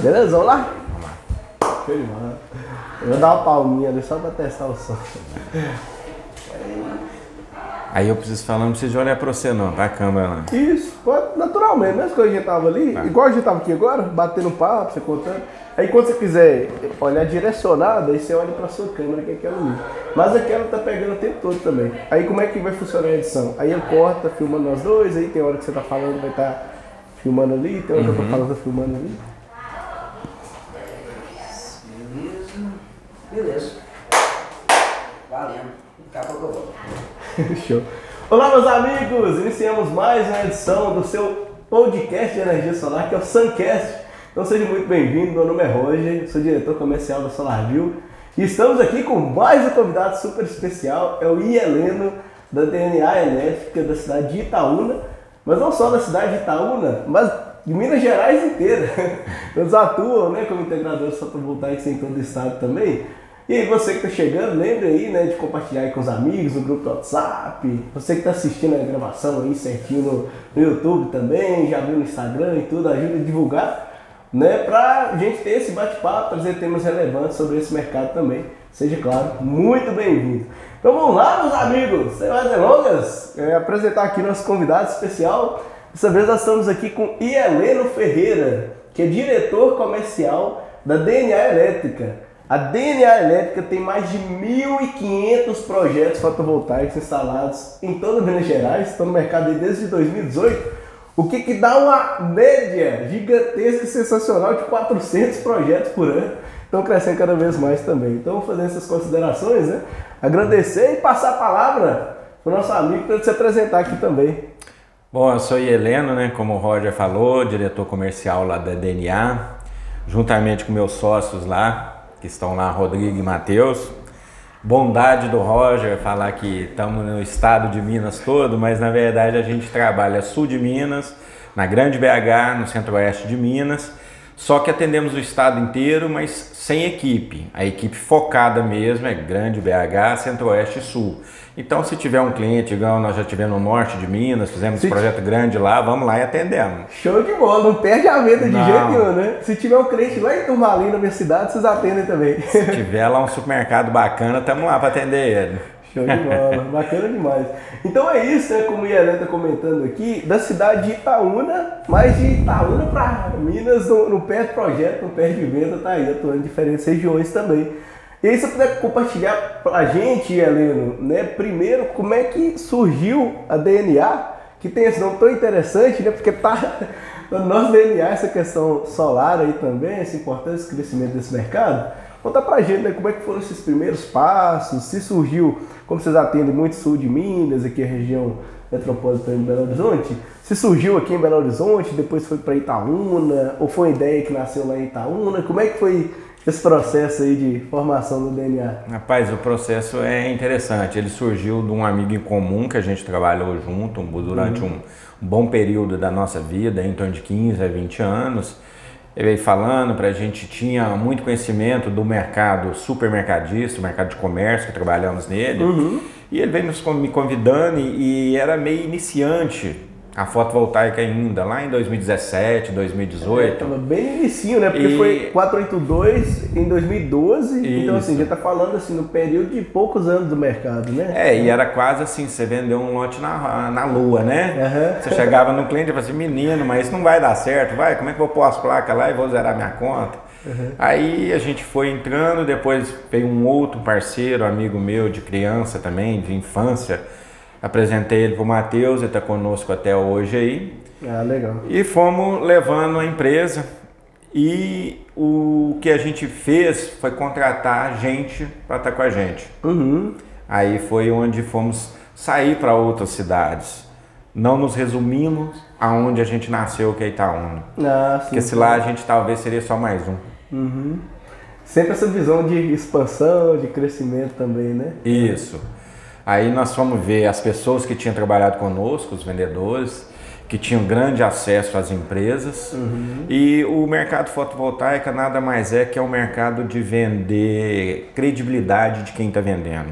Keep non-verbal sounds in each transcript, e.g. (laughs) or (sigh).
Beleza, vamos lá? Vamos lá. Eu vou dar uma palminha ali só pra testar o som. Aí eu preciso falar, não preciso olhar pra você não, pra câmera lá. Isso, pode, naturalmente, mesmo que a gente tava ali, Tá. igual a gente tava aqui agora, batendo papo, você contando. Aí quando você quiser olhar direcionado, aí você olha pra sua câmera que é aquela ali. Mas aquela tá pegando o tempo todo também. Aí como é que vai funcionar a edição? Aí eu corta, filmando nós dois, aí tem hora que você tá falando, vai estar filmando ali, tem hora que eu tô falando, tô filmando ali. Beleza. Beleza. Valendo. Daqui a pouco eu. (laughs) Show. Olá, meus amigos! Iniciamos mais uma edição do seu podcast de energia solar, que é o Suncast. Então seja muito bem-vindo, meu nome é Roger, sou diretor comercial da SolarView e estamos aqui com mais um convidado super especial, é o Ieleno, da DNA Elétrica da cidade de Itaúna, mas não só da cidade de Itaúna, mas de Minas Gerais inteira. (laughs) Eles atuam né, como integradores fotovoltaicos em todo o estado também. E aí você que está chegando, lembre aí né, de compartilhar aí com os amigos no grupo do WhatsApp. Você que está assistindo a gravação aí certinho no, YouTube também, já viu no Instagram e tudo, ajuda a divulgar, né? Pra gente ter esse bate-papo, trazer temas relevantes sobre esse mercado também. Seja claro, muito bem-vindo. Então vamos lá, meus amigos, sem mais delongas, é, apresentar aqui nosso convidado especial. Dessa vez nós estamos aqui com Ieleno Ferreira, que é diretor comercial da DNA Elétrica. A DNA Elétrica tem mais de 1.500 projetos fotovoltaicos instalados em toda Minas Gerais, estão no mercado desde 2018, o que, que dá uma média gigantesca e sensacional de 400 projetos por ano. Estão crescendo cada vez mais também. Então, fazer essas considerações, né? Agradecer e passar a palavra para o nosso amigo para ele se apresentar aqui também. Bom, eu sou Heleno, né, como o Roger falou, diretor comercial lá da DNA, juntamente com meus sócios lá, que estão lá, Rodrigo e Matheus. Bondade do Roger falar que estamos no estado de Minas todo, mas na verdade a gente trabalha sul de Minas, na Grande BH, no centro-oeste de Minas, só que atendemos o estado inteiro, mas sem equipe. A equipe focada mesmo é Grande BH, Centro-Oeste e Sul. Então, se tiver um cliente, igual nós já tivemos no norte de Minas, fizemos Se- um projeto grande lá, vamos lá e atendemos. Show de bola, não perde a venda de Não. jeito nenhum, né? Se tiver um cliente lá em Turmalim, na minha cidade, vocês atendem também. Se tiver lá um supermercado bacana, estamos lá para atender ele. Show de bola, (laughs) bacana demais. Então é isso, né? Como o Ian está comentando aqui, da cidade de Itaúna, mas de Itaúna para Minas, no, no pé do projeto, no pé de venda, tá aí, atuando em diferentes regiões também. E aí, se você puder compartilhar pra gente, Heleno, né? Primeiro, como é que surgiu a DNA, que tem esse nome tão interessante, né? Porque tá (laughs) no nosso DNA essa questão solar aí também, esse importante crescimento desse mercado. Conta pra gente, né, como é que foram esses primeiros passos, se surgiu, como vocês atendem muito sul de Minas, aqui a região metropolitana de Belo Horizonte, se surgiu aqui em Belo Horizonte, depois foi para Itaúna, ou foi uma ideia que nasceu lá em Itaúna, como é que foi esse processo aí de formação do DNA? Rapaz, o processo é interessante. Ele surgiu de um amigo em comum que a gente trabalhou junto durante um, um bom período da nossa vida, em torno de 15 a 20 anos. Ele veio falando para a gente, tinha muito conhecimento do mercado supermercadista, o mercado de comércio, que trabalhamos nele. E ele veio me convidando e, e era meio iniciante a fotovoltaica ainda, lá em 2017, 2018. Tava bem inicinho, né? Porque E- foi 482 em 2012, então assim, Isso. já tá falando assim, no período de poucos anos do mercado, né? É, e era quase assim, você vendeu um lote na, na lua, né? Aham. Você chegava no cliente e falava assim, menino, mas isso não vai dar certo, vai, como é que eu vou pôr as placas lá e vou zerar minha conta? Aí a gente foi entrando, depois veio um outro parceiro, amigo meu de criança também, de infância, apresentei ele pro Matheus, ele está conosco até hoje aí, Ah, legal. e fomos levando a empresa e o que a gente fez foi contratar gente para estar com a gente. Uhum. Aí foi onde fomos sair para outras cidades. Não nos resumimos aonde a gente nasceu, que é Itaúna. Ah, sim. Porque se lá a gente talvez seria só mais um. Uhum. Sempre essa visão de expansão, de crescimento também, né? Isso. Aí nós fomos ver as pessoas que tinham trabalhado conosco, os vendedores, que tinham grande acesso às empresas. E o mercado fotovoltaica nada mais é que é um mercado de vender credibilidade de quem está vendendo.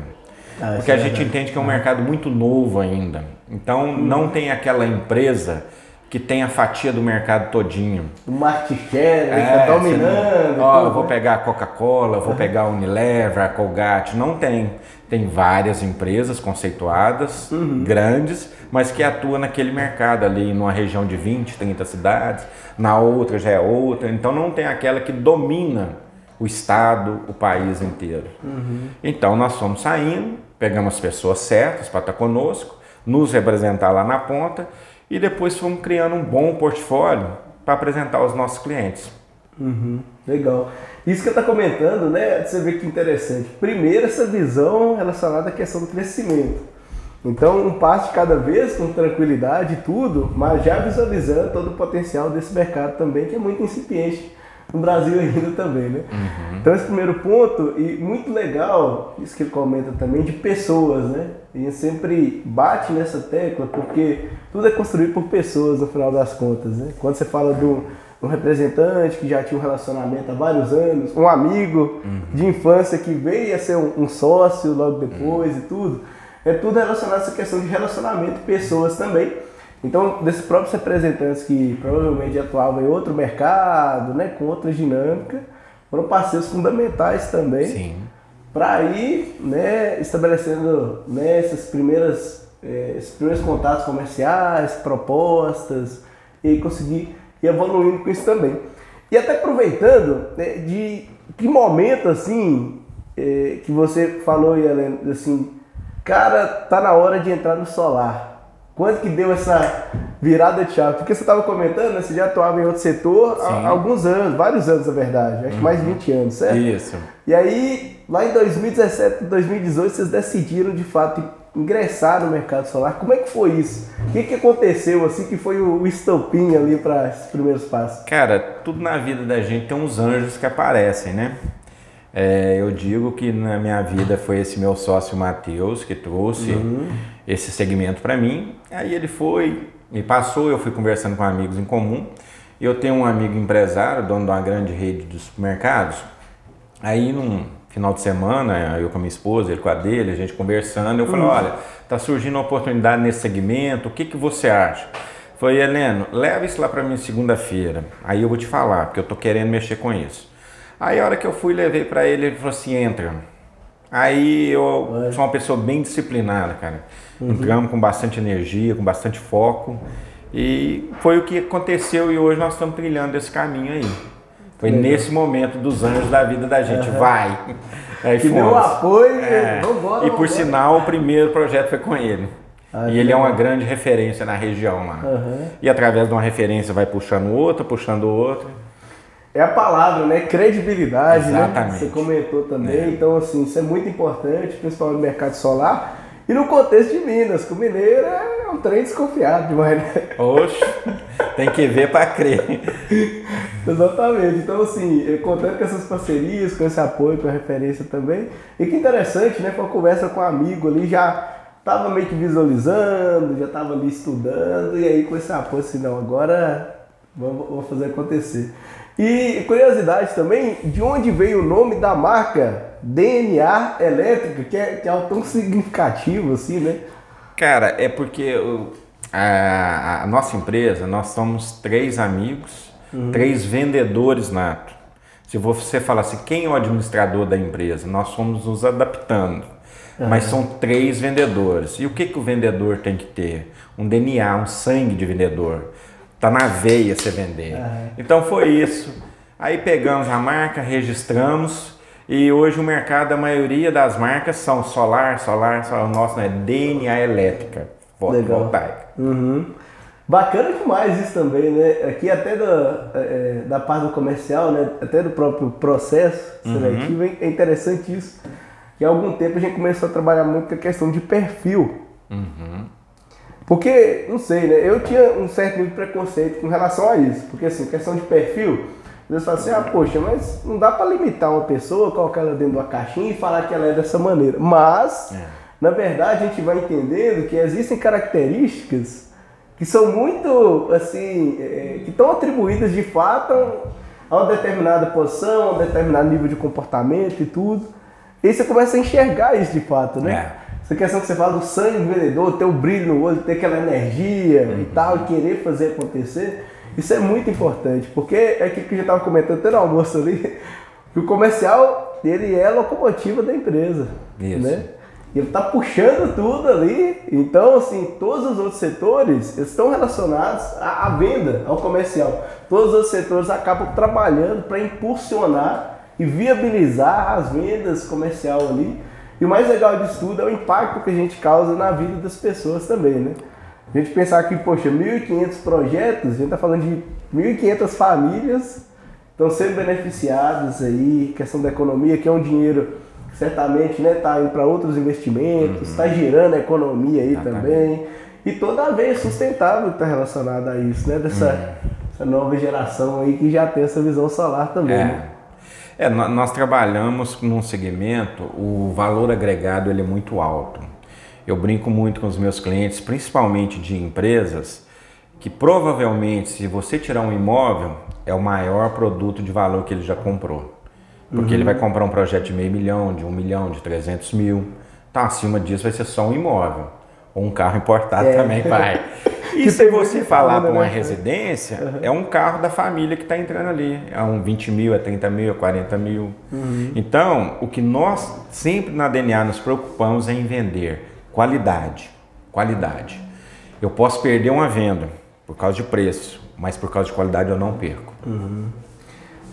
Ah, Porque a é gente entende que é um mercado muito novo ainda. Então não tem aquela empresa que tem a fatia do mercado todinho. O market share, é, tá dominando. Ó, eu vou né? pegar a Coca-Cola, vou pegar a Unilever, a Colgate. Não tem. Tem várias empresas conceituadas, uhum. grandes, mas que atuam naquele mercado ali, numa região de 20, 30 cidades. Na outra já é outra. Então não tem aquela que domina o estado, o país inteiro. Uhum. Então nós fomos saindo, pegamos as pessoas certas para estar conosco, nos representar lá na ponta e depois fomos criando um bom portfólio para apresentar aos nossos clientes. Uhum, legal. Isso que eu está comentando, né? Você vê que interessante. Primeiro, essa visão relacionada à questão do crescimento. Então, um passo de cada vez, com tranquilidade e tudo, mas já visualizando todo o potencial desse mercado também, que é muito incipiente no Brasil ainda também, né? Uhum. Então esse primeiro ponto, e muito legal, isso que ele comenta também, de pessoas, né? A gente sempre bate nessa tecla porque tudo é construído por pessoas no final das contas, né? Quando você fala do um representante que já tinha um relacionamento há vários anos, um amigo uhum. de infância que veio a ser um, um sócio logo depois uhum. e tudo, é tudo relacionado a essa questão de relacionamento, pessoas também. Então, desses próprios representantes que provavelmente atuavam em outro mercado, né, com outra dinâmica, foram parceiros fundamentais também para ir né, estabelecendo né, essas primeiras, eh, esses primeiros contatos comerciais, propostas, e conseguir ir evoluindo com isso também. E até aproveitando, né, de que momento assim eh, que você falou, Helena, assim, cara, tá na hora de entrar no solar. Quando que deu essa virada de chave? Porque você estava comentando, né, você já atuava em outro setor há alguns anos, vários anos na verdade, acho que mais de 20 anos, certo? Isso. E aí, lá em 2017, 2018, vocês decidiram de fato ingressar no mercado solar. Como é que foi isso? O que, que aconteceu assim que foi o estopim ali para esses primeiros passos? Cara, tudo na vida da gente tem uns anjos que aparecem, né? É, eu digo que na minha vida foi esse meu sócio Matheus que trouxe uhum. Esse segmento para mim. Aí ele foi, me passou, eu fui conversando com amigos em comum. Eu tenho um amigo empresário, dono de uma grande rede de supermercados. Aí num final de semana, eu com a minha esposa, ele com a dele, a gente conversando, eu falei, uhum. olha, tá surgindo uma oportunidade nesse segmento, o que, que você acha? Falei, Heleno, leva isso lá para mim segunda-feira. Aí eu vou te falar, porque eu tô querendo mexer com isso. Aí a hora que eu fui levei para ele, ele falou assim, entra. Aí eu sou uma pessoa bem disciplinada, cara. Uhum. Entramos com bastante energia, com bastante foco. E foi o que aconteceu e hoje nós estamos trilhando esse caminho aí. Foi Legal. nesse momento dos anjos da vida da gente. Uhum. Vai! Aí que deu apoio, é. vambora, E por sinal, o primeiro projeto foi com ele. Ah, e ele é uma grande referência na região lá. Uhum. E através de uma referência vai puxando outra, puxando outra é a palavra, né? Credibilidade, né? Exatamente. né? Você comentou também. É. Então, assim, isso é muito importante, principalmente no mercado solar. E no contexto de Minas, que o mineiro é um trem desconfiado demais, né? Oxe, tem que ver para crer. Exatamente. Então, assim, contando com essas parcerias, com esse apoio, com a referência também. E que interessante, né? Foi uma conversa com um amigo ali, já estava meio que visualizando, já estava ali estudando, e aí com esse apoio, assim, não, agora vamos, vamos fazer acontecer. E curiosidade também, de onde veio o nome da marca DNA Elétrica, que é, que é tão significativo assim, né? Cara, é porque a, a nossa empresa, nós somos três amigos, uhum. três vendedores nato. Se você falar assim, quem é o administrador da empresa? Nós somos nos adaptando. Uhum. Mas são três vendedores. E o que, que o vendedor tem que ter? Um DNA, um sangue de vendedor. Tá na veia você vender. Uhum. Então foi isso. Aí pegamos a marca, registramos e hoje o mercado, a maioria das marcas são solar, solar, solar. O nosso é DNA elétrica, fotovoltaica. Uhum. Bacana demais isso também, né? Aqui até da, é, da parte do comercial, né? até do próprio processo seletivo, uhum. é interessante isso. E há algum tempo a gente começou a trabalhar muito com a questão de perfil. Uhum. Porque, não sei, né? Eu tinha um certo preconceito com relação a isso. Porque, assim, questão de perfil, Deus fala assim, ah, poxa, mas não dá para limitar uma pessoa, colocar ela dentro de uma caixinha e falar que ela é dessa maneira. Mas, é. na verdade, a gente vai entendendo que existem características que são muito, assim, é, que estão atribuídas de fato a uma determinada posição, a um determinado nível de comportamento e tudo. E você começa a enxergar isso de fato, né? É. essa questão que você fala do sangue do vendedor, ter o brilho no olho, ter aquela energia e tal, e querer fazer acontecer, isso é muito importante, porque é aquilo que a gente estava comentando até no almoço ali, (laughs) que o comercial, ele é a locomotiva da empresa, Isso. né? Ele está puxando tudo ali, então assim, todos os outros setores estão relacionados à, à venda, ao comercial. Todos os outros setores acabam trabalhando para impulsionar e viabilizar as vendas comercial ali. E o mais legal disso tudo é o impacto que a gente causa na vida das pessoas também, né? A gente pensar que, poxa, 1.500 projetos, a gente está falando de 1.500 famílias estão sendo beneficiadas aí, questão da economia, que é um dinheiro que certamente está né, tá indo para outros investimentos, está girando a economia aí Exatamente. também. E toda a vez sustentável que está relacionada a isso, né? Dessa essa nova geração aí que já tem essa visão solar também. né? É, nó- nós trabalhamos num segmento, o valor agregado ele é muito alto. Eu brinco muito com os meus clientes, principalmente de empresas, que provavelmente se você tirar um imóvel, é o maior produto de valor que ele já comprou. Porque ele vai comprar um projeto de meio milhão, de um milhão, de 300 mil. Então acima disso vai ser só um imóvel. Ou um carro importado É. também vai. (laughs) E se você falar para uma né? residência, é um carro da família que está entrando ali. É um 20 mil, é 30 mil, é 40 mil. Então, o que nós sempre na DNA nos preocupamos é em vender qualidade. Qualidade. Eu posso perder uma venda por causa de preço, mas por causa de qualidade eu não perco.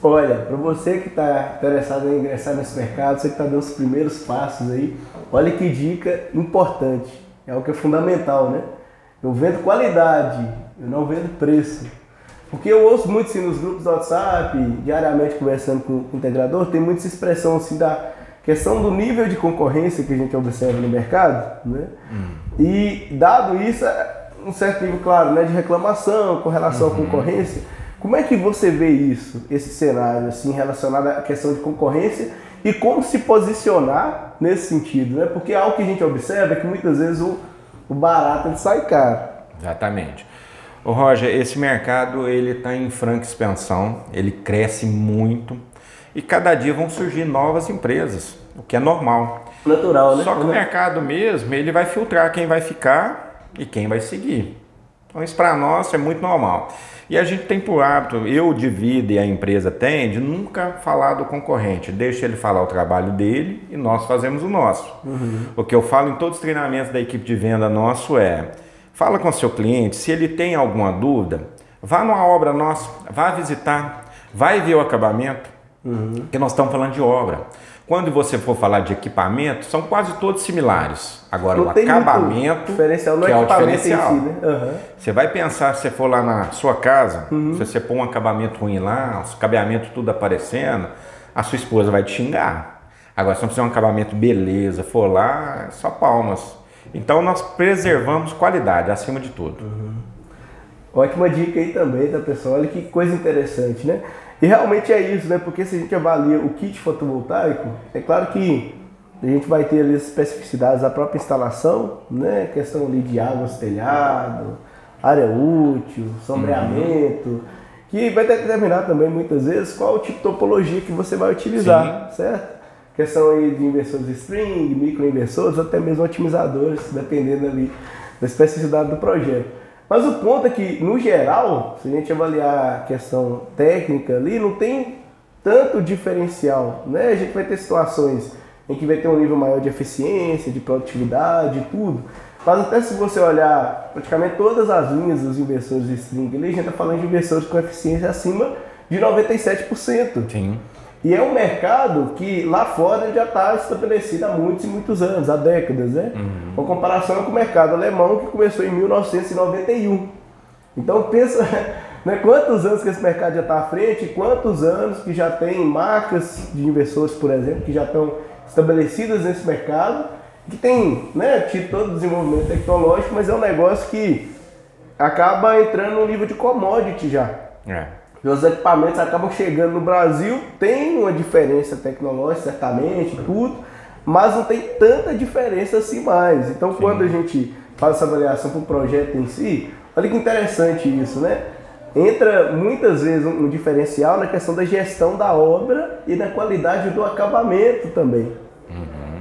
Olha, para você que está interessado em ingressar nesse mercado, você que está dando os primeiros passos aí, olha que dica importante. É algo que é fundamental, né? Eu vendo qualidade, eu não vendo preço. Porque eu ouço muito assim, nos grupos do WhatsApp, diariamente conversando com o integrador, tem muita expressão assim da questão do nível de concorrência que a gente observa no mercado, né? E dado isso, um certo nível, claro, né, de reclamação com relação à concorrência, como é que você vê isso, esse cenário assim relacionado à questão de concorrência e como se posicionar nesse sentido, né? Porque algo que a gente observa é que muitas vezes o, o barato ele sai caro. Exatamente. Ô Roger, esse mercado ele está em franca expansão, ele cresce muito e cada dia vão surgir novas empresas, o que é normal. Natural, né? Só que o mercado mesmo, ele vai filtrar quem vai ficar e quem vai seguir. Então isso para nós é muito normal. E a gente tem por hábito, eu de vida e a empresa tem, de nunca falar do concorrente. Deixa ele falar o trabalho dele e nós fazemos o nosso. O que eu falo em todos os treinamentos da equipe de venda nosso é, fala com o seu cliente, se ele tem alguma dúvida, vá numa obra nossa, vá visitar, vai ver o acabamento, que nós estamos falando de obra. Quando você for falar de equipamento, são quase todos similares. Agora, Não o acabamento diferencial no que é o diferencial. si, né? Aham. Você vai pensar, se você for lá na sua casa, se você pôr um acabamento ruim lá, os cabeamentos tudo aparecendo, a sua esposa vai te xingar. Agora, se você fizer um acabamento beleza, for lá, é só palmas. Então, nós preservamos qualidade acima de tudo. Ótima dica aí também, tá pessoal? Olha que coisa interessante, né? E realmente é isso, né? Porque se a gente avalia o kit fotovoltaico, é claro que a gente vai ter ali as especificidades da própria instalação, né? Questão ali de água telhado, área útil, sombreamento, que vai determinar também muitas vezes qual o tipo de topologia que você vai utilizar, certo? Questão aí de inversores string, microinversores, até mesmo otimizadores, dependendo ali da especificidade do projeto. Mas o ponto é que, no geral, se a gente avaliar a questão técnica ali, não tem tanto diferencial, né? A gente vai ter situações em que vai ter um nível maior de eficiência, de produtividade tudo. Mas até se você olhar praticamente todas as linhas dos inversores de string, ali, a gente está falando de inversores com eficiência acima de 97%. Sim. E é um mercado que lá fora já está estabelecido há muitos e muitos anos, há décadas, né? Com comparação com o mercado alemão que começou em 1991. Então pensa (laughs) né, quantos anos que esse mercado já está à frente quantos anos que já tem marcas de investidores, por exemplo, que já estão estabelecidas nesse mercado, que tem né, tido todo o desenvolvimento tecnológico, mas é um negócio que acaba entrando no nível de commodity já. É. Os equipamentos acabam chegando no Brasil, tem uma diferença tecnológica, certamente, tudo, mas não tem tanta diferença assim mais. Então, quando a gente faz essa avaliação para o projeto em si, olha que interessante isso, né? Entra muitas vezes um, diferencial na questão da gestão da obra e na qualidade do acabamento também.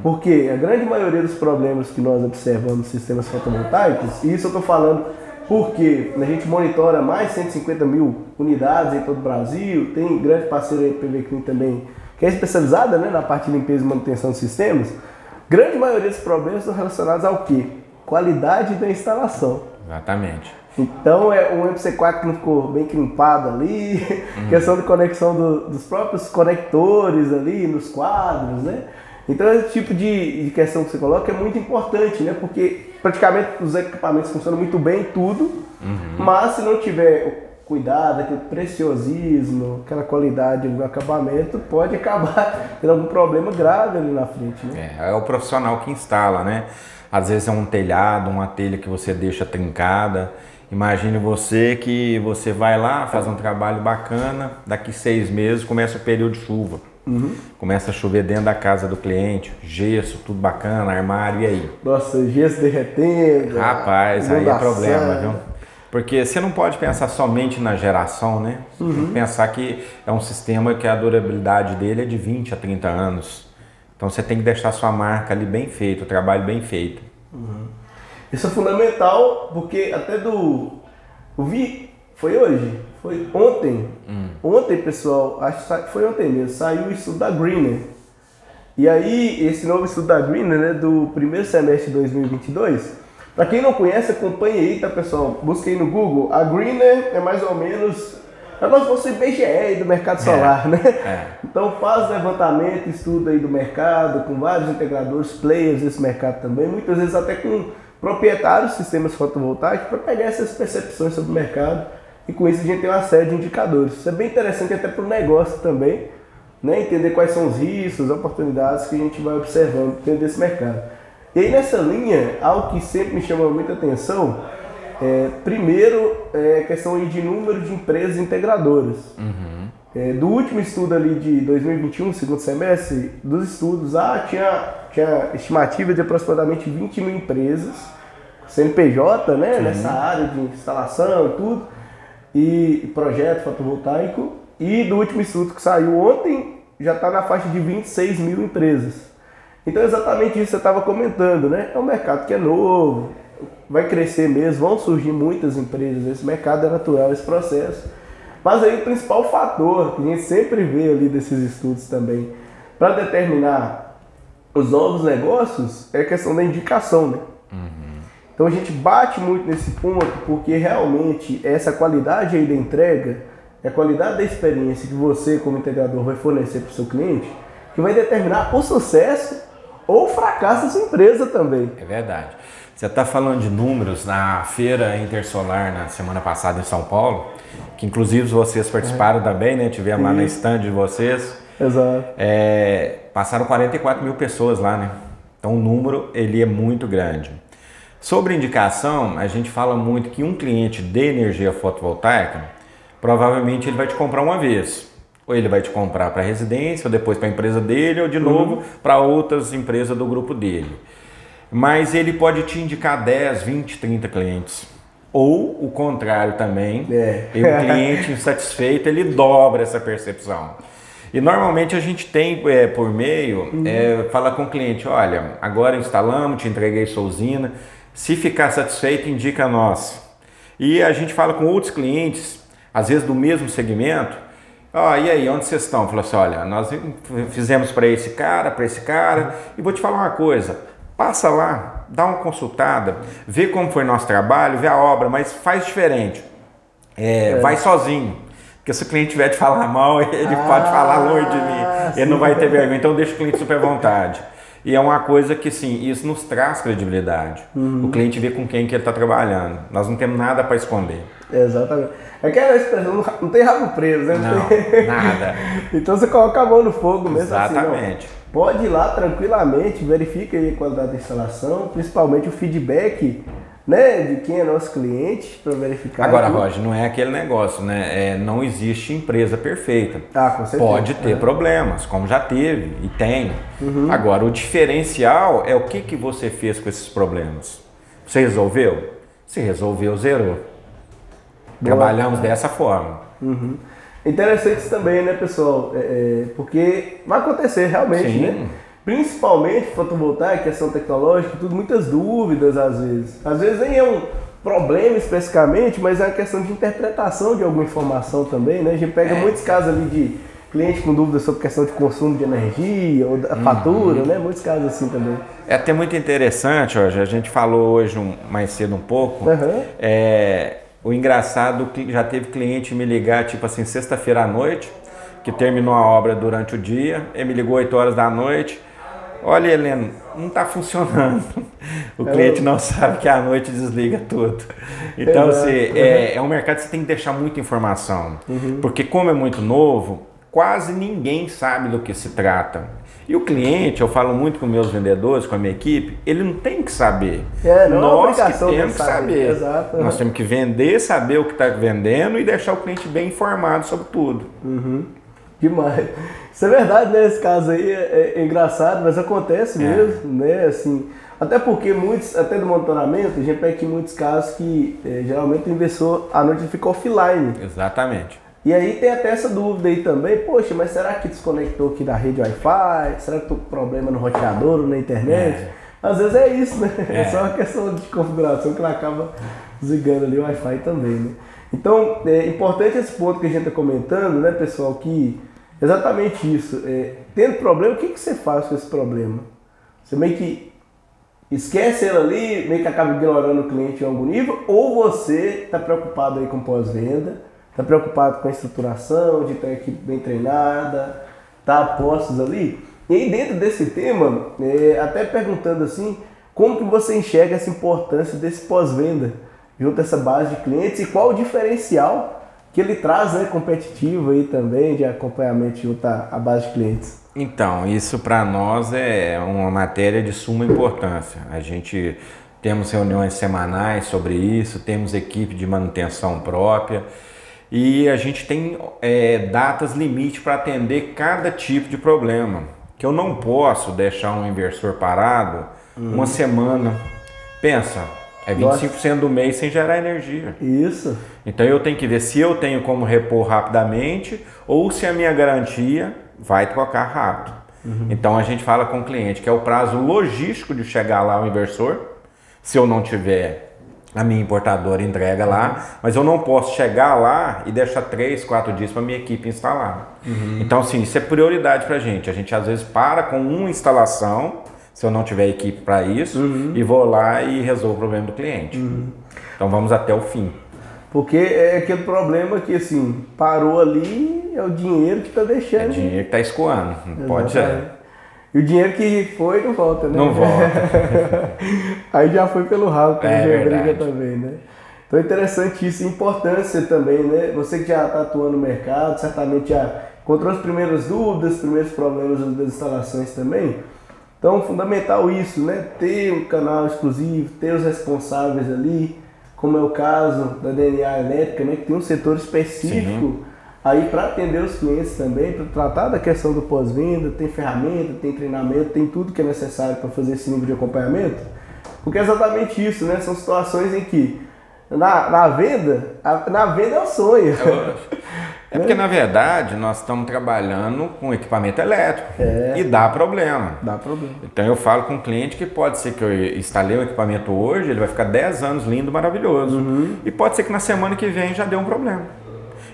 Porque a grande maioria dos problemas que nós observamos nos sistemas fotovoltaicos, e isso eu estou falando porque a gente monitora mais de 150 mil unidades em todo o Brasil, tem grande parceiro aí, PV Clean também, que é especializada né, na parte de limpeza e manutenção de sistemas. Grande maioria dos problemas estão relacionados ao quê? Qualidade da instalação. Exatamente. Então é um MC4 que não ficou bem crimpado ali, uhum. questão de conexão do, dos próprios conectores ali nos quadros, né? Então esse tipo de, de, questão que você coloca é muito importante, né? Porque praticamente os equipamentos funcionam muito bem, tudo, uhum. mas se não tiver cuidado, aquele preciosismo, aquela qualidade do acabamento, pode (laughs) acabar tendo algum problema grave ali na frente. Né? É, é o profissional que instala, né? Às vezes é um telhado, uma telha que você deixa trincada. Imagine você que você vai lá, faz um trabalho bacana, daqui seis meses começa o período de chuva. Uhum. Começa a chover dentro da casa do cliente, gesso, tudo bacana, armário, e aí? Nossa, gesso derretendo. Rapaz, aí é problema, viu? Porque você não pode pensar somente na geração, né? Uhum. tem que pensar que é um sistema que a durabilidade dele é de 20 a 30 anos. Então você tem que deixar sua marca ali bem feita, o trabalho bem feito. Uhum. Isso é fundamental porque até do. Eu vi. Foi hoje? Foi ontem. Hum. Ontem, pessoal, acho que foi ontem mesmo, saiu o estudo da Greener. E aí, esse novo estudo da Greener, né, do primeiro semestre de 2022, para quem não conhece, acompanhe aí, tá, pessoal? Busquei no Google. A Greener é mais ou menos. É como se fosse BGE do mercado é, solar, é, né? É. Então faz levantamento, estudo aí do mercado, com vários integradores, players desse mercado também, muitas vezes até com proprietários de sistemas fotovoltaicos para pegar essas percepções sobre o mercado e com isso a gente tem uma série de indicadores. Isso é bem interessante até para o negócio também, né? entender quais são os riscos, as oportunidades que a gente vai observando dentro desse mercado. E aí nessa linha, algo que sempre me chama muita atenção, é, primeiro é a questão de número de empresas integradoras. Uhum. É, do último estudo ali de 2021, segundo semestre, dos estudos, ah, tinha, tinha estimativa de aproximadamente 20 mil empresas, CNPJ, né, Sim. nessa área de instalação e tudo, e projeto fotovoltaico. E do último estudo que saiu ontem, já está na faixa de 26 mil empresas. Então, exatamente isso que você estava comentando, né? É um mercado que é novo, vai crescer mesmo, vão surgir muitas empresas. Esse mercado é natural, esse processo. Mas aí o principal fator que a gente sempre vê ali desses estudos também para determinar os novos negócios é a questão da indicação, né? Uhum. Então a gente bate muito nesse ponto porque realmente essa qualidade aí da entrega, é a qualidade da experiência que você como integrador vai fornecer para o seu cliente, que vai determinar o sucesso ou o fracasso dessa empresa também. É verdade. Você está falando de números na feira Intersolar na semana passada em São Paulo que inclusive vocês participaram é. também, né? Tivemos lá na stand de vocês. Exato. É, passaram 44 mil pessoas lá, né? Então o número ele é muito grande. Sobre indicação, a gente fala muito que um cliente de energia fotovoltaica, provavelmente ele vai te comprar uma vez. Ou ele vai te comprar para residência, ou depois para a empresa dele, ou de uhum. novo para outras empresas do grupo dele. Mas ele pode te indicar 10, 20, 30 clientes. Ou o contrário também, é. e o cliente (laughs) insatisfeito ele dobra essa percepção. E normalmente a gente tem é, por meio, uhum. é, fala com o cliente, olha, agora instalamos, te entreguei sua usina, se ficar satisfeito, indica a nós. E a gente fala com outros clientes, às vezes do mesmo segmento, ó, oh, e aí, onde vocês estão? Fala assim, olha, nós fizemos para esse cara, para esse cara, e vou te falar uma coisa, Passa lá, dá uma consultada, vê como foi nosso trabalho, vê a obra, mas faz diferente. É, é. Vai sozinho. Porque se o cliente tiver de falar mal, (laughs) ele ah, pode falar longe de mim. Ele não vai ter vergonha. Então deixa o cliente super à vontade. E é uma coisa que, sim, isso nos traz credibilidade. Uhum. O cliente vê com quem que ele está trabalhando. Nós não temos nada para esconder. Exatamente. É aquela expressão, não tem rabo preso, né? Não, (laughs) nada. então você coloca a mão no fogo mesmo. Exatamente. Assim, pode ir lá tranquilamente, verifique aí a qualidade da instalação, principalmente o feedback né, de quem é nosso cliente para verificar. Agora, Roger, não é aquele negócio, né? É, não existe empresa perfeita. Ah, com certeza. Pode ter é. problemas, como já teve e tem. Uhum. Agora, o diferencial é o que, que você fez com esses problemas. Você resolveu? Se resolveu, zerou. Boa. Trabalhamos dessa forma. Uhum. Interessante isso também, né, pessoal? É, é, porque vai acontecer realmente, Sim. né? Principalmente fotovoltaica, questão tecnológica, tudo, muitas dúvidas às vezes. Às vezes nem é um problema especificamente, mas é uma questão de interpretação de alguma informação também, né? A gente pega É. muitos casos ali de cliente com dúvidas sobre questão de consumo de energia ou da fatura, né? Muitos casos assim também. É até muito interessante, ó, a gente falou hoje um- mais cedo um pouco. Aham. É, o engraçado que já teve cliente me ligar, tipo assim, sexta-feira à noite, que terminou a obra durante o dia, ele me ligou 8 horas da noite. Olha, Helena, não está funcionando. (laughs) O cliente não sabe que à noite desliga tudo. Então, Exato. assim, é, é um mercado que você tem que deixar muita informação. Porque como é muito novo, quase ninguém sabe do que se trata. E o cliente, eu falo muito com meus vendedores, com a minha equipe, ele não tem que saber. É, não é Nós que obrigação dele temos que saber. Exato. Nós temos que vender, saber o que está vendendo e deixar o cliente bem informado sobre tudo. Demais. Isso é verdade, né? Esse caso aí é, é engraçado, mas acontece É. mesmo, né? Assim, até porque muitos, até do monitoramento, a gente pega aqui muitos casos que eh, geralmente o investidor à noite fica offline. Exatamente. E aí tem até essa dúvida aí também, poxa, mas será que desconectou aqui da rede Wi-Fi? Será que tô com problema no roteador ou na internet? É. Às vezes é isso, né? É. É. só uma questão de configuração que ela acaba desligando ali o Wi-Fi também, né? Então, é importante esse ponto que a gente está comentando, né, pessoal, que exatamente isso. É, tendo problema, o que, que você faz com esse problema? Você meio que esquece ele ali, meio que acaba ignorando o cliente em algum nível, ou você está preocupado aí com pós-venda, está preocupado com a estruturação, de ter a equipe bem treinada, tá postos ali. E aí dentro desse tema, é, até perguntando assim, como que você enxerga essa importância desse pós-venda junto a essa base de clientes e qual o diferencial que ele traz, né, competitivo aí também de acompanhamento junto à base de clientes. Então, isso para nós é uma matéria de suma importância. A gente temos reuniões semanais sobre isso, temos equipe de manutenção própria e a gente tem é, datas limite para atender cada tipo de problema. Que eu não posso deixar um inversor parado uma semana. Pensa, é Nossa. 25% do mês sem gerar energia. Isso. Então eu tenho que ver se eu tenho como repor rapidamente ou se a minha garantia vai trocar rápido. Então a gente fala com o cliente que é o prazo logístico de chegar lá o inversor. Se eu não tiver a minha importadora entrega lá, mas eu não posso chegar lá e deixar três, quatro dias para minha equipe instalar. Então assim, isso é prioridade para a gente. A gente às vezes para com uma instalação, se eu não tiver equipe para isso, e vou lá e resolvo o problema do cliente. Então vamos até o fim. Porque é aquele problema que assim, parou ali, é o dinheiro que tá deixando. É dinheiro que está escoando, não pode ser. E o dinheiro que foi não volta, né? Não volta. (laughs) Aí já foi pelo ralo, É já briga verdade. também, né? Então é interessante isso, importância também, né? Você que já está atuando no mercado, certamente já encontrou as primeiras dúvidas, os primeiros problemas das instalações também. Então, fundamental isso, né? Ter um canal exclusivo, ter os responsáveis ali, como é o caso da DNA Elétrica, né? Que tem um setor específico aí para atender os clientes também, para tratar da questão do pós-venda, tem ferramenta, tem treinamento, tem tudo que é necessário para fazer esse nível de acompanhamento. Porque é exatamente isso, né? São situações em que na, na venda, a- na venda é o sonho. É (laughs) porque, na verdade, nós estamos trabalhando com equipamento elétrico e dá problema. Dá problema. Então eu falo com o cliente que pode ser que eu instalei um equipamento hoje, ele vai ficar 10 anos lindo, maravilhoso. E pode ser que na semana que vem já dê um problema.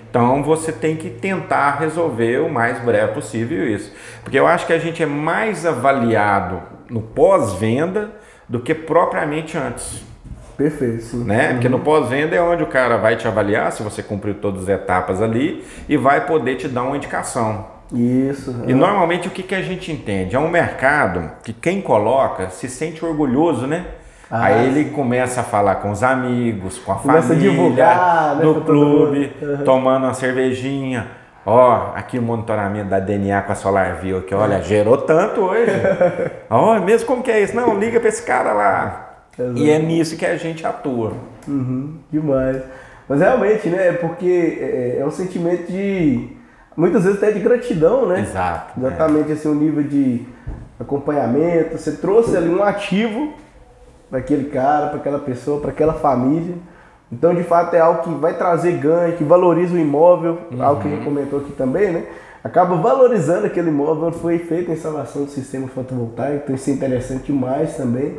Então você tem que tentar resolver o mais breve possível isso. Porque eu acho que a gente é mais avaliado no pós-venda do que propriamente antes. Perfeito, sim. né? Porque no pós-venda é onde o cara vai te avaliar se você cumpriu todas as etapas ali e vai poder te dar uma indicação. Isso. E normalmente o que, que a gente entende? É um mercado que quem coloca se sente orgulhoso, né? Ah, Aí ele começa a falar com os amigos, com a Começa a família, divulgar, né, no clube. Uhum. tomando uma cervejinha. Ó, aqui o monitoramento da DNA com a SolarView aqui, olha, (laughs) gerou tanto hoje. (laughs) Ó, mesmo como que é isso? Não, liga pra esse cara lá. E é nisso que a gente atua. Uhum, demais. Mas realmente, né? é Porque é, é um sentimento de. Muitas vezes até de gratidão, né? Exato. Exatamente assim, um nível de acompanhamento. Você trouxe ali um ativo para aquele cara, para aquela pessoa, para aquela família. Então, de fato, é algo que vai trazer ganho, que valoriza o imóvel, algo que a gente comentou aqui também, né? acaba valorizando aquele imóvel onde foi feita a instalação do sistema fotovoltaico, então isso é interessante demais também.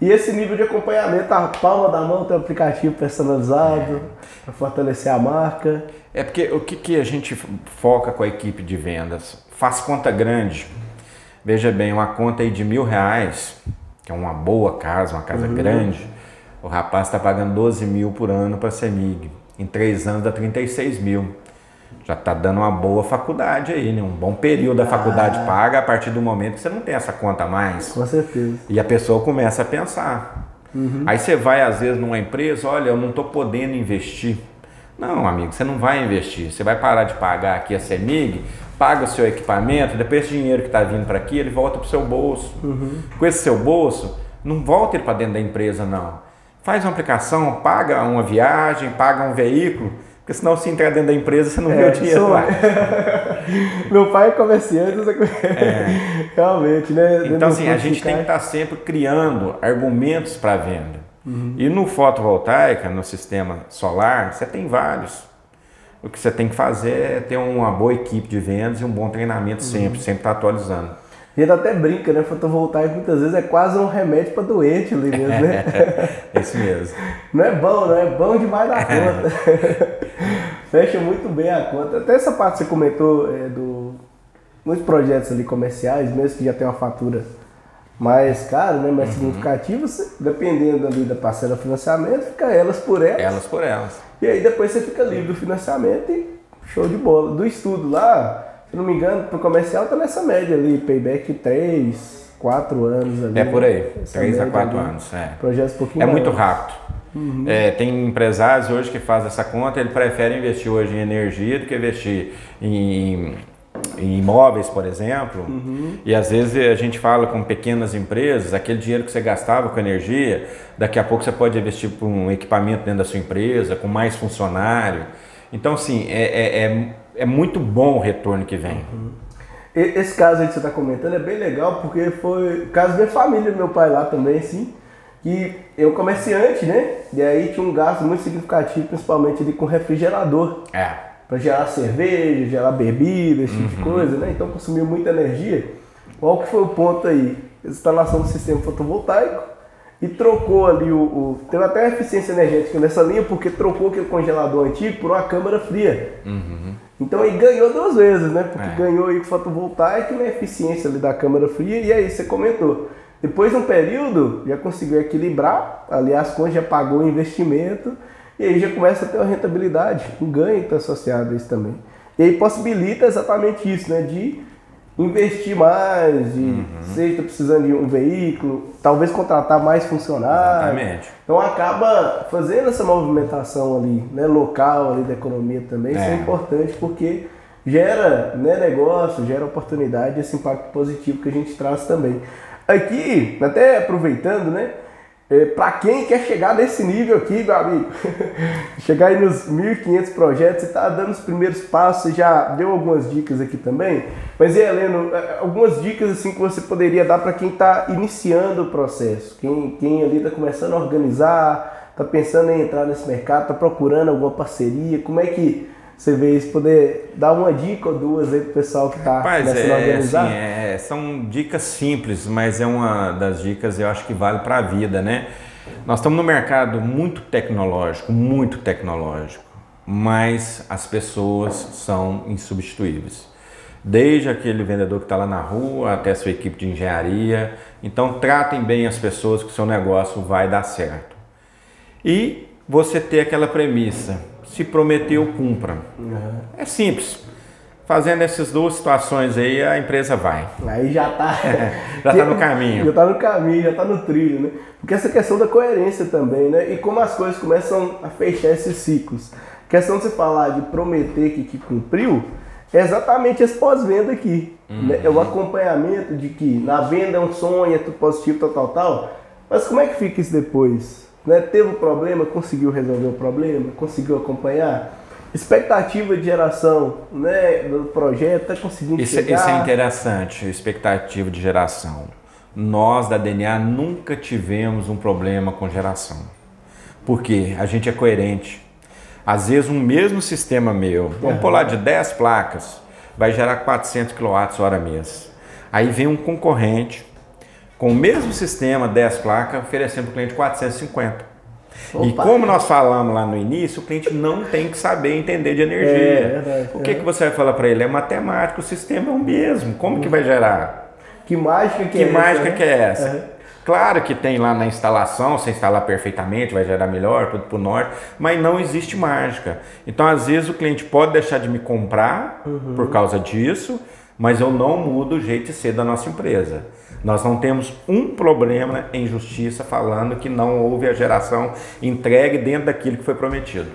E esse nível de acompanhamento, a palma da mão tem um aplicativo personalizado para fortalecer a marca. É porque o que, que a gente foca com a equipe de vendas? Faz conta grande. Veja bem, uma conta aí de mil reais, que é uma boa casa, uma casa grande, o rapaz está pagando 12 mil por ano para a CEMIG. Em três anos dá 36 mil. Já está dando uma boa faculdade aí, né? Um bom período da faculdade paga a partir do momento que você não tem essa conta mais. Com certeza. E a pessoa começa a pensar. Aí você vai, às vezes, numa empresa, olha, eu não estou podendo investir. Não, amigo, você não vai investir. Você vai parar de pagar aqui a CEMIG, paga o seu equipamento, depois esse dinheiro que está vindo para aqui, ele volta para o seu bolso. Com esse seu bolso, não volta ele para dentro da empresa, não. Faz uma aplicação, paga uma viagem, paga um veículo, porque senão se entrar dentro da empresa, você não vê o dinheiro sou- lá. (laughs) Meu pai é comerciante, você (laughs) realmente, né? Dentro Então, assim, a gente tem que estar sempre criando argumentos para venda. E no fotovoltaica, no sistema solar, você tem vários. O que você tem que fazer é ter uma boa equipe de vendas e um bom treinamento sempre, sempre estar atualizando. A gente até brinca, né? Fotovoltaico muitas vezes é quase um remédio para doente ali mesmo, né? É (laughs) isso mesmo. Não é bom, não é bom demais da (laughs) conta. Fecha muito bem a conta. Até essa parte que você comentou é, do muitos projetos ali comerciais, mesmo que já tem uma fatura mais cara, né, mais significativa, você, dependendo ali da parcela financiamento, fica elas por elas. Elas por elas. E aí depois você fica livre do financiamento e show de bola. Do estudo lá, se não me engano, pro comercial tá nessa média ali, payback 3, 4 anos ali. É por aí, Essa 3 a média 4 ali. anos. É. Projetos um pouquinho É muito rápido. É, tem empresários hoje que fazem essa conta, ele prefere investir hoje em energia do que investir em, em imóveis, por exemplo. E às vezes a gente fala com pequenas empresas, aquele dinheiro que você gastava com energia, daqui a pouco você pode investir para um equipamento dentro da sua empresa, com mais funcionário. Então, assim, é, é, é, é muito bom o retorno que vem. E- Esse caso aí que você está comentando é bem legal porque foi o caso da família, meu pai lá também, assim, que eu comerciante, né? E aí tinha um gasto muito significativo, principalmente ali com refrigerador, É. para gerar cerveja, gerar bebida, esse tipo de coisa, né? Então consumiu muita energia. Qual que foi o ponto aí? Instalação do sistema fotovoltaico e trocou ali o, o- Teve até eficiência energética nessa linha, porque trocou aquele congelador antigo por uma câmara fria. Então aí ganhou duas vezes, né? Porque É. ganhou aí com fotovoltaico e na eficiência ali da câmara fria, e aí você comentou. Depois de um período, já conseguiu equilibrar, ali as contas já pagou o investimento, e aí já começa a ter uma rentabilidade, um ganho está associado a isso também. E aí possibilita exatamente isso, né? De investir mais, de seja tá precisando de um veículo, talvez contratar mais funcionários. Exatamente. Então acaba fazendo essa movimentação ali, né, local ali da economia também, isso é É. importante porque gera né, negócio, gera oportunidade, esse impacto positivo que a gente traz também. Aqui, até aproveitando, né, para quem quer chegar nesse nível aqui, meu amigo, (laughs) chegar aí nos 1.500 projetos, você está dando os primeiros passos, já deu algumas dicas aqui também, mas e Heleno, eh, algumas dicas assim que você poderia dar para quem está iniciando o processo, quem, quem ali está começando a organizar, está pensando em entrar nesse mercado, está procurando alguma parceria, como é que você vê isso, poder dar uma dica ou duas aí pro pessoal que está começando a é, organizar? assim, é, são dicas simples, mas é uma das dicas eu acho que vale para a vida, né? Nós estamos no mercado muito tecnológico, muito tecnológico, mas as pessoas são insubstituíveis. Desde aquele vendedor que está lá na rua até a sua equipe de engenharia. Então, tratem bem as pessoas que o seu negócio vai dar certo. E você ter aquela premissa: se prometeu, cumpra. É simples. Fazendo essas duas situações aí, a empresa vai. Aí já tá. (laughs) Já tá no (laughs) caminho. Já tá no caminho, já tá no trilho, né? Porque essa questão da coerência também, né? E como as coisas começam a fechar esses ciclos. A questão de você falar de prometer que, que cumpriu é exatamente esse pós-venda aqui. né? É o acompanhamento de que na venda é um sonho, é tudo positivo, tal, tal, tal. Mas como é que fica isso depois? Né? Teve um problema, conseguiu resolver o problema, conseguiu acompanhar. Expectativa de geração né, do projeto, tá conseguindo Isso, chegar. isso é interessante, expectativa de geração. Nós da DNA nunca tivemos um problema com geração. Porque a gente é coerente. Às vezes um mesmo sistema meu, vamos pular de 10 placas, vai gerar 400 kWh mês. Aí vem um concorrente com o mesmo sistema, 10 placas, oferecendo para o cliente 450. E Opa. como nós falamos lá no início, o cliente não tem que saber entender de energia. É, verdade, o que, é. que você vai falar para ele? É matemático, o sistema é o mesmo. Como que vai gerar? Que mágica que, Que é essa, mágica né? que é essa? Uhum. Claro que tem lá na instalação, se instalar perfeitamente, vai gerar melhor, tudo pro norte, mas não existe mágica. Então, às vezes, o cliente pode deixar de me comprar Uhum. por causa disso, mas eu não mudo o jeito de ser da nossa empresa. Nós não temos um problema em justiça falando que não houve a geração entregue dentro daquilo que foi prometido.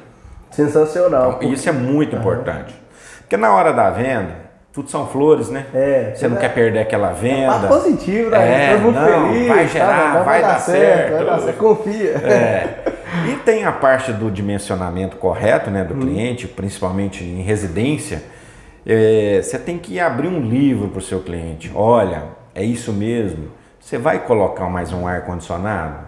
Sensacional. Então, isso é muito importante. Porque na hora da venda, tudo são flores, né? É, Você não é- quer perder aquela venda. Tá positivo, né? É, mundo não, feliz. vai tá, gerar, vai dar certo. Vai dar certo. Confia. É. (laughs) E tem a parte do dimensionamento correto né, do cliente, principalmente em residência. É, você tem que abrir um livro para o seu cliente. Olha, é isso mesmo. Você vai colocar mais um ar-condicionado?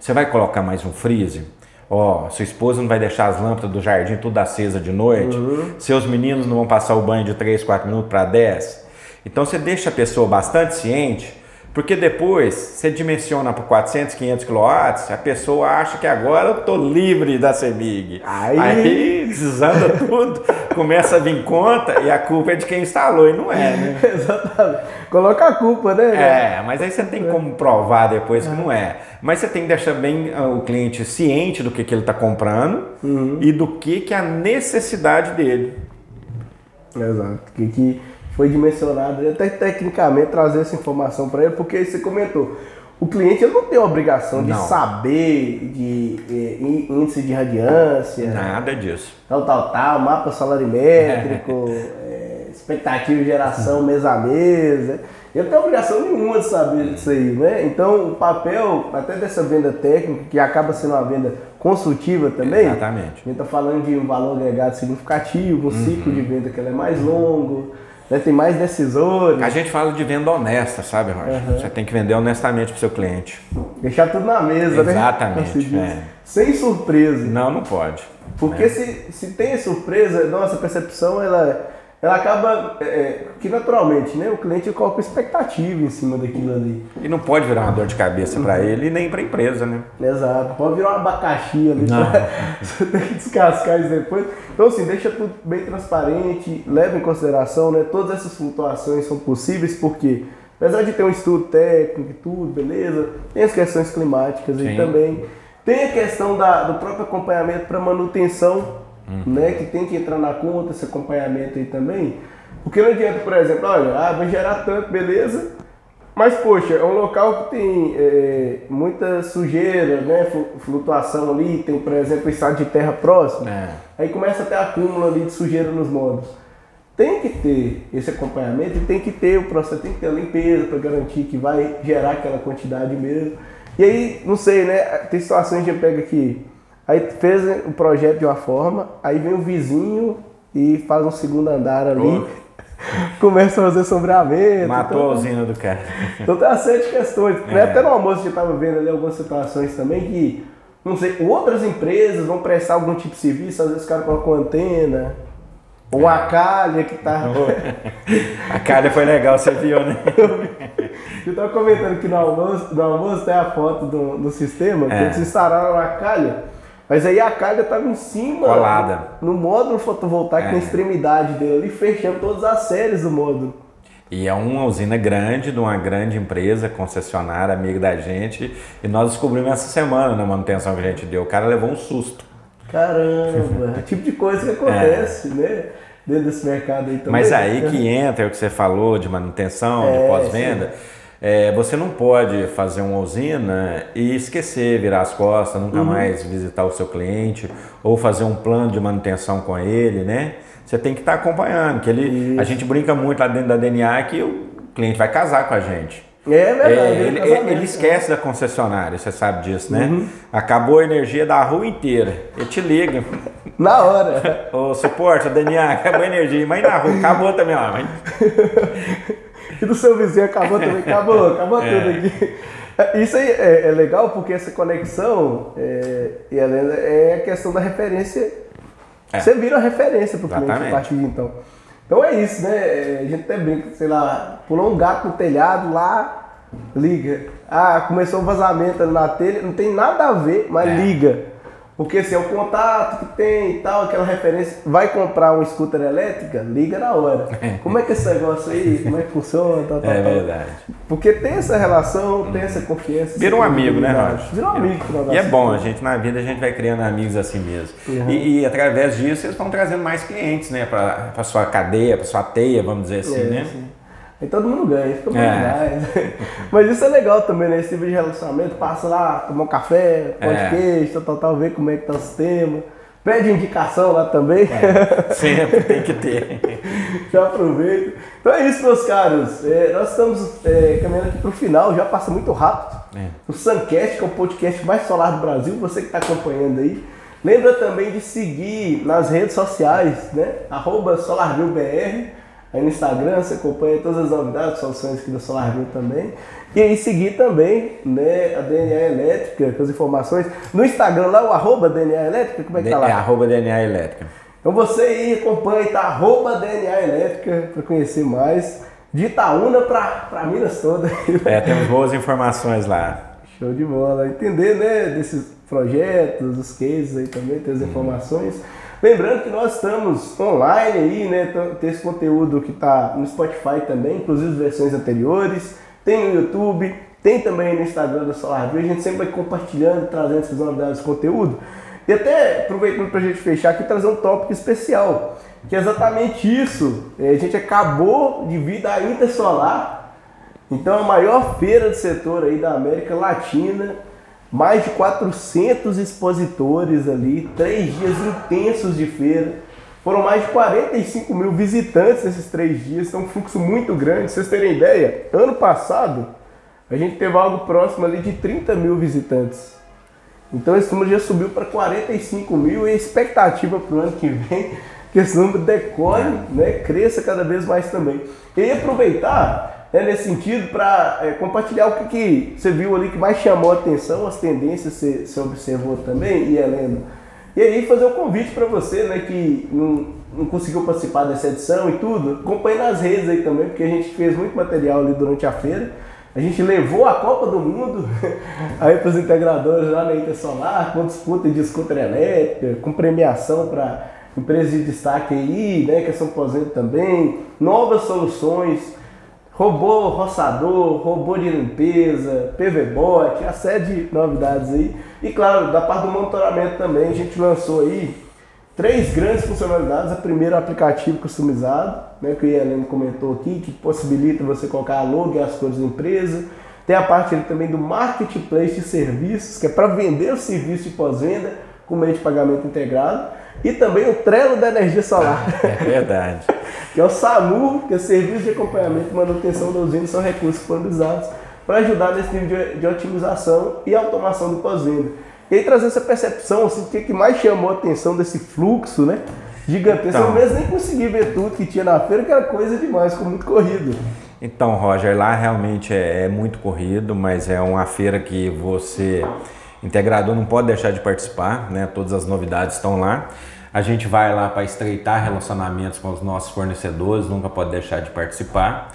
Você vai colocar mais um freezer? Ó, sua esposa não vai deixar as lâmpadas do jardim tudo acesa de noite? Seus meninos não vão passar o banho de 3, 4 minutos para 10? Então você deixa a pessoa bastante ciente, porque depois você dimensiona para 400, 500 kW, a pessoa acha que agora eu tô livre da CEMIG. Aí- Aí desanda tudo, (laughs) começa a vir conta e a culpa é de quem instalou e não é, né? (laughs) Exatamente. Coloca a culpa, né? É, mas aí você tem como provar depois que não é. Mas você tem que deixar bem ah, o cliente ciente do que, que ele está comprando e do que, que é a necessidade dele. Exato. Que, que foi dimensionado, até tecnicamente trazer essa informação para ele, porque você comentou, o cliente ele não tem a obrigação de Não. saber de eh, í- índice de radiância, Nada disso. tal, tal, tal, mapa (laughs) salarimétrico, eh, expectativa de geração mês a mês. né? Ele não tem obrigação nenhuma de saber disso aí, né? Então o papel, até dessa venda técnica, que acaba sendo uma venda consultiva também, Exatamente. a gente está falando de um valor agregado significativo, um ciclo de venda que é mais longo, né? tem mais decisores, A gente fala de venda honesta, sabe, Roger? Você tem que vender honestamente para o seu cliente. deixar tudo na mesa, né? Exatamente, se diz. é. Sem surpresa. Não, não pode. Porque se, se tem surpresa, nossa percepção ela, ela acaba é, é, que naturalmente, né? O cliente coloca expectativa em cima daquilo ali. E não pode virar uma dor de cabeça para ele e nem para a empresa, né? Exato. Pode virar um abacaxi ali. Não. pra- (laughs) Você tem que descascar isso depois. Então assim, deixa tudo bem transparente, leva em consideração, né? Todas essas flutuações são possíveis porque apesar de ter um estudo técnico e tudo, beleza, tem as questões climáticas aí Sim. também. Tem a questão da, do próprio acompanhamento para manutenção, né? Que tem que entrar na conta esse acompanhamento aí também. Porque não adianta, por exemplo, olha, ah, vai gerar tanto, beleza. Mas, poxa, é um local que tem é, muita sujeira, né? flu- Flutuação ali, tem, por exemplo, estado de terra próximo. É. Aí começa a ter acúmulo ali de sujeira nos módulos. Tem que ter esse acompanhamento e tem que ter o processo, tem que ter a limpeza para garantir que vai gerar aquela quantidade mesmo. E aí, não sei, né? Tem situações que a gente pega aqui. Aí fez o projeto de uma forma, aí vem o vizinho e faz um segundo andar ali, (laughs) começa a fazer sombreamento. Matou então- a usina do cara. então tem uma série de questões. É. Até no almoço a gente estava vendo ali algumas situações também que, não sei, outras empresas vão prestar algum tipo de serviço, às vezes o cara colocam uma antena, ou É. uma calha que tá. (laughs) A calha foi legal, você viu, né? (laughs) Eu tava comentando que no almoço, no almoço tem a foto do, do sistema, que É. eles instalaram a calha, mas aí a calha tava em cima, Colada. no módulo fotovoltaico, É. na extremidade dele ali, fechando todas as séries do módulo. E é uma usina grande, de uma grande empresa, concessionária, amiga da gente. E nós descobrimos essa semana na manutenção que a gente deu. O cara levou um susto. Caramba, é tipo de coisa que (laughs) acontece, né? Dentro desse mercado aí também. É. Mas aí que entra o que você falou de manutenção, É, de pós-venda. É, você não pode fazer uma usina e esquecer, virar as costas, nunca Uhum. mais visitar o seu cliente ou fazer um plano de manutenção com ele, né? Você tem que estar acompanhando, que ele, a gente brinca muito lá dentro da DNA que o cliente vai casar com a gente. É verdade. É, é ele, ele esquece da concessionária, você sabe disso, né? Uhum. Acabou a energia da rua inteira. Ele te liga. né? (laughs) Na hora. Ô, suporte, DNA, acabou a energia. Mas na rua, acabou também, ó. Mas (laughs) E (laughs) do seu vizinho acabou também. Acabou, (laughs) acabou É. tudo aqui. Isso aí é, é legal porque essa conexão é, é a questão da referência. É. Você vira a referência para o cliente a partir de então. Então é isso, né? É, A gente até brinca, sei lá, pulou um gato no telhado lá, liga. Ah, começou um vazamento na telha, não tem nada a ver, mas É. liga. Porque assim, é o contato que tem e tal, aquela referência. Vai comprar uma scooter elétrica? Liga na hora. (laughs) Como é que é esse negócio aí? Como é que funciona? Tal, tal, É tal. verdade. Porque tem essa relação, tem essa confiança. Vira um amigo, né. Roger? Vira um amigo. E é bom, a gente na vida a gente vai criando amigos assim mesmo. Uhum. E, e através disso eles vão trazendo mais clientes, né? Pra, pra sua cadeia, pra sua teia, vamos dizer assim, É, né? sim. Aí todo mundo ganha, fica bom É. demais. (laughs) Mas isso é legal também, né? Esse tipo de relacionamento, passa lá, tomar um café, pão É. tal, tal, tal, ver como é que tá o sistema. Pede indicação lá também. Sempre tem que ter. (laughs) já aproveito. Então é isso, meus caros. É, nós estamos é, caminhando aqui pro final, já passa muito rápido. É. O Suncast, que é o podcast mais solar do Brasil, você que está acompanhando aí. Lembra também de seguir nas redes sociais, né? Arroba SolarViewBR. Aí no Instagram você acompanha todas as novidades, soluções aqui da SolarView também. E aí seguir também né, a DNA Elétrica, com as informações. No Instagram lá, o arroba DNA Elétrica, como é que tá lá? É arroba DNA Elétrica. Então você aí acompanha, tá? Arroba DNA Elétrica para conhecer mais. De Itaúna para Minas toda. (laughs) É, temos boas informações lá. Show de bola. Entender, né, desses projetos, os cases aí também, ter as informações. Lembrando que nós estamos online aí, né? Tem esse conteúdo que está no Spotify também, inclusive versões anteriores. Tem no YouTube, tem também no Instagram da SolarView. A gente sempre vai compartilhando, trazendo essas novidades de conteúdo. E até aproveitando para a gente fechar aqui, trazer um tópico especial, que é exatamente isso. É, A gente acabou de vir da Intersolar, então a maior feira do setor aí da América Latina, mais de 400 expositores ali, três dias intensos de feira. Foram mais de 45 mil visitantes nesses três dias, então um fluxo muito grande. Pra vocês terem ideia, ano passado a gente teve algo próximo ali de 30 mil visitantes. Então esse número já subiu para 45 mil e a expectativa para o ano que vem que esse número decore, né, cresça cada vez mais também. E aproveitar né, nesse sentido para compartilhar o que, que você viu ali que mais chamou a atenção, as tendências que você, você observou também, e Helena. E aí fazer um convite para você né, que não, não conseguiu participar dessa edição e tudo, acompanhe nas redes aí também, porque a gente fez muito material ali durante a feira. A gente levou a Copa do Mundo (laughs) aí para os integradores lá na Intersolar, com disputa de scooter elétrica, com premiação para empresas de destaque aí, né, que é São Posento também, novas soluções, robô roçador, robô de limpeza, PVBot, a série de novidades aí. E claro, da parte do monitoramento também, a gente lançou aí três grandes funcionalidades. A primeira, o aplicativo customizado, né, que o Helena comentou aqui, que possibilita você colocar a logo e as cores da empresa. Tem a parte também do marketplace de serviços, que é para vender o serviço de pós-venda com meio de pagamento integrado. E também o Trello da energia solar, É verdade. (laughs) que é o SAMU, que é Serviço de Acompanhamento e Manutenção da Usina, são recursos disponibilizados para ajudar nesse nível de, de otimização e automação do pós-venda. E aí trazer essa percepção, assim, o que, que mais chamou a atenção desse fluxo, né? Gigantesco. Então. Eu mesmo nem consegui ver tudo que tinha na feira, que era coisa demais, ficou muito corrido. Então, Roger, lá realmente é, é muito corrido, mas é uma feira que você, integrador, não pode deixar de participar, né? Todas as novidades estão lá. A gente vai lá para estreitar relacionamentos com os nossos fornecedores, nunca pode deixar de participar.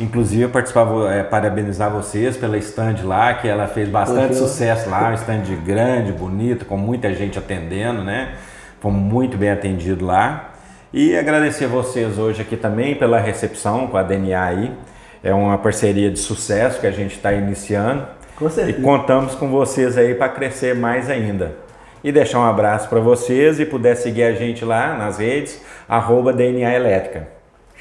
Inclusive, eu participar, vou, é, parabenizar vocês pela stand lá, que ela fez bastante Poxa. sucesso lá, um stand grande, bonito, com muita gente atendendo, né? Fomos muito bem atendidos lá. E agradecer vocês hoje aqui também pela recepção com a DNA aí. É uma parceria de sucesso que a gente está iniciando. Com E certeza. contamos com vocês aí para crescer mais ainda. E deixar um abraço para vocês e puder seguir a gente lá nas redes, arroba DNA Elétrica.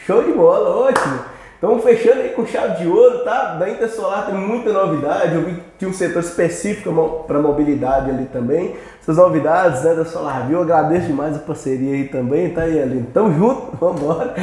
Show de bola, ótimo. Então, fechando aí com chave de ouro, tá? Da Intersolar tem muita novidade. Eu vi que tinha um setor específico para mobilidade ali também. Essas novidades né, da SolarView, eu agradeço demais a parceria aí também, tá aí, Aline? Tamo junto, (laughs) vambora.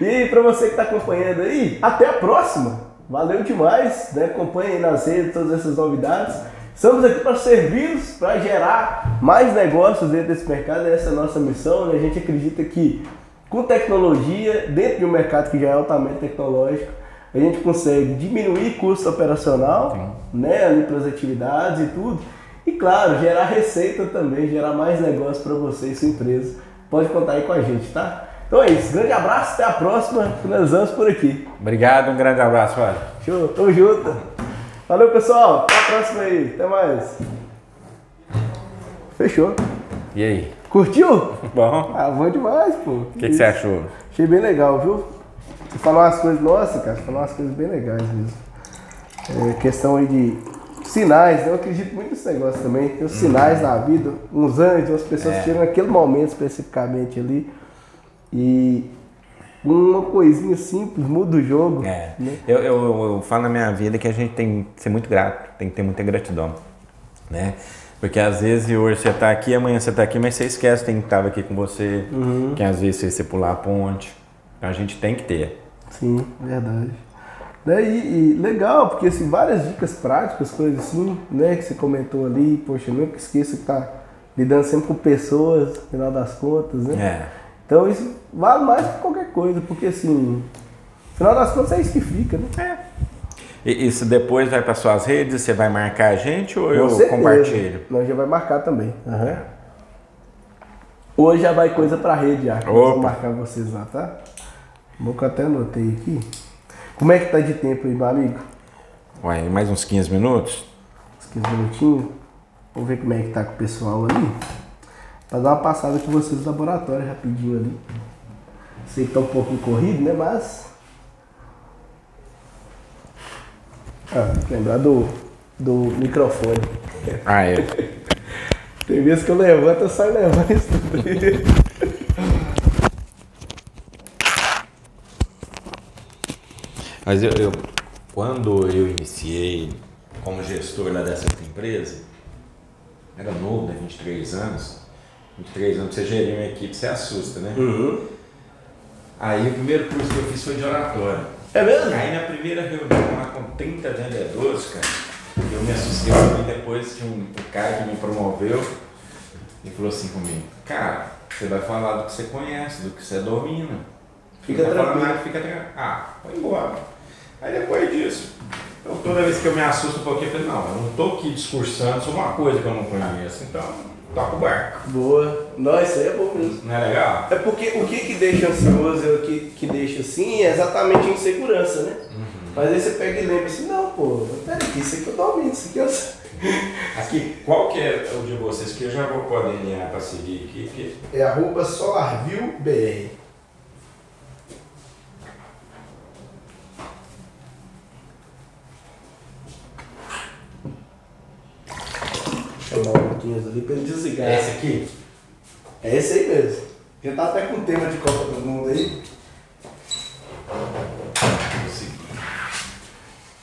E para você que tá acompanhando aí, até a próxima. Valeu demais, né? Acompanhe aí nas redes todas essas novidades. Estamos aqui para servi-los, para gerar mais negócios dentro desse mercado. Essa é a nossa missão, né? A gente acredita que com tecnologia, dentro de um mercado que já é altamente tecnológico, a gente consegue diminuir custo operacional, né, ali para as atividades e tudo. E claro, gerar receita também, gerar mais negócio para você e sua empresa. Pode contar aí com a gente, tá? Então é isso. Grande abraço, até a próxima. Finalizamos por aqui. Obrigado, um grande abraço, Roger. Show, tamo junto. Valeu, pessoal. Até a próxima aí. Até mais. Fechou. E aí? Curtiu? Bom, Ah, bom demais, pô. o que, que você achou? Achei bem legal, viu? Você falou umas coisas, nossa, cara, você falou umas coisas bem legais mesmo. É, questão aí de sinais, né? eu acredito muito nesse negócio também. Tem os sinais na vida, uns anjos, umas pessoas É. chegam naquele momento especificamente ali. E uma coisinha simples muda o jogo. É, né? eu, eu, eu falo na minha vida que a gente tem que ser muito grato, tem que ter muita gratidão, né? Porque às vezes hoje você tá aqui, amanhã você tá aqui, mas você esquece quem estava aqui com você, que às vezes você, você pular a ponte. Então a gente tem que ter. Sim, verdade. Né, E, e legal, porque assim, várias dicas práticas, coisas assim, né, que você comentou ali, poxa, nunca esqueça que tá lidando sempre com pessoas, no final das contas, né? É. Então isso vale mais que qualquer coisa, porque assim, no final das contas é isso que fica, né? E isso depois vai para suas redes, você vai marcar a gente ou eu certeza. compartilho? Nós já vai marcar também. Aham. Hoje já vai coisa pra rede já. Vou marcar vocês lá, tá? Vou que até anotei aqui. Como é que tá de tempo aí, meu amigo? Ué, mais uns 15 minutos? Uns 15 minutinhos. Vamos ver como é que tá com o pessoal ali. Pra dar uma passada com vocês no laboratório rapidinho ali. Sei que tá um pouquinho corrido, né? Mas. Ah, lembrar do, do microfone. Ah, é. (laughs) Tem vezes que eu levanto, eu saio levando isso tudo. (laughs) Mas eu, eu- quando eu iniciei como gestor lá dessa empresa, era novo, né? 23 anos. 23 anos, você gerir uma equipe, você assusta, né? Aí o primeiro curso que eu fiz foi de oratório. É mesmo? Aí na primeira reunião lá com 30 vendedores, cara, eu me assustei e depois tinha um, um cara que me promoveu e falou assim comigo, cara, você vai falar do que você conhece, do que você domina. Fica tranquilo. nada, fica tranquilo. Ah, vai embora. Aí depois disso, eu, toda vez que eu me assusto um pouquinho, eu falei, não, eu não tô aqui discursando sobre uma coisa que eu não conheço, então toca o barco. Boa. Nossa, isso aí é bom mesmo. Não é legal? É porque o que que deixa ansioso, o que, que deixa assim, é exatamente a insegurança, né? Mas aí você pega e lembra assim, não, pô, peraí, isso aqui eu domino, isso aqui eu sei. (laughs) Aqui, qual que é o de vocês que eu já vou pôr a DNA para seguir aqui, porque É arroba SolarViewBR. Marquinhos ali pra ele desligar. é esse aqui? É esse aí mesmo. Já tá até com tema de Copa do Mundo aí. Vou seguir.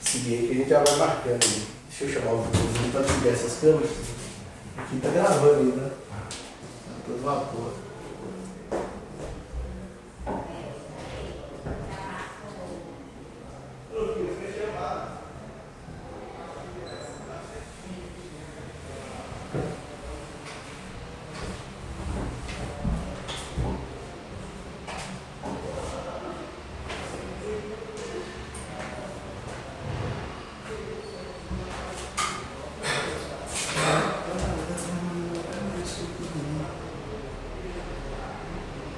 Seguir aí que a gente já vai marcando aí. Deixa eu chamar o Vitorzinho pra desligar essas câmeras. Aqui tá gravando ainda. Tá todo vapor.